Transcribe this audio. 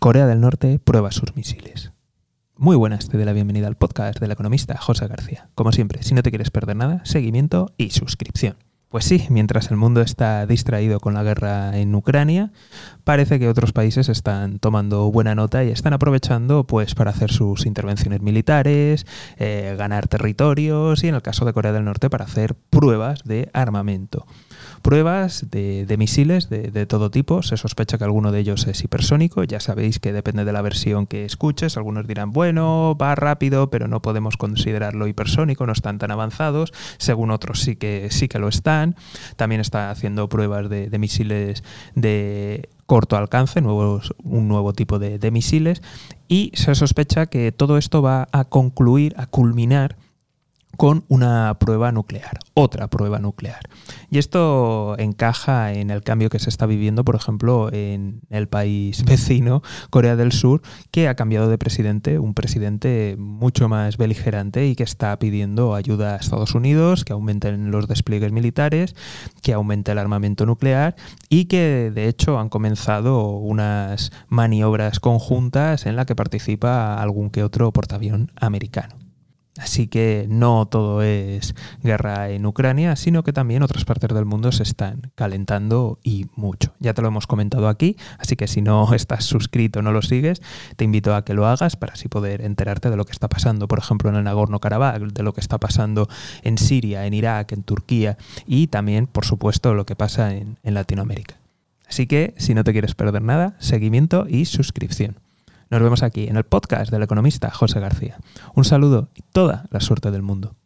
Corea del Norte prueba sus misiles. Muy buenas, te doy la bienvenida al podcast del economista José García. Como siempre, si no te quieres perder nada, seguimiento y suscripción. Pues sí, mientras el mundo está distraído con la guerra en Ucrania, parece que otros países están tomando buena nota y están aprovechando pues para hacer sus intervenciones militares, eh, ganar territorios y en el caso de Corea del Norte para hacer pruebas de armamento pruebas de, misiles de, todo tipo. Se sospecha que alguno de ellos es hipersónico. Ya sabéis que depende de la versión que escuches. Algunos dirán, bueno, va rápido, pero no podemos considerarlo hipersónico, no están tan avanzados. Según otros sí que, sí que lo están. También está haciendo pruebas de, misiles de corto alcance, nuevos, un nuevo tipo de, de misiles. Y se sospecha que todo esto va a concluir, a culminar con una prueba nuclear, otra prueba nuclear. Y esto encaja en el cambio que se está viviendo, por ejemplo, en el país vecino, Corea del Sur, que ha cambiado de presidente, un presidente mucho más beligerante y que está pidiendo ayuda a Estados Unidos, que aumenten los despliegues militares, que aumente el armamento nuclear y que de hecho han comenzado unas maniobras conjuntas en la que participa algún que otro portaavión americano. Así que no todo es guerra en Ucrania, sino que también otras partes del mundo se están calentando y mucho. Ya te lo hemos comentado aquí, así que si no estás suscrito, no lo sigues, te invito a que lo hagas para así poder enterarte de lo que está pasando, por ejemplo, en el Nagorno-Karabaj, de lo que está pasando en Siria, en Irak, en Turquía y también, por supuesto, lo que pasa en, en Latinoamérica. Así que, si no te quieres perder nada, seguimiento y suscripción. Nos vemos aquí en el podcast del economista José García. Un saludo y toda la suerte del mundo.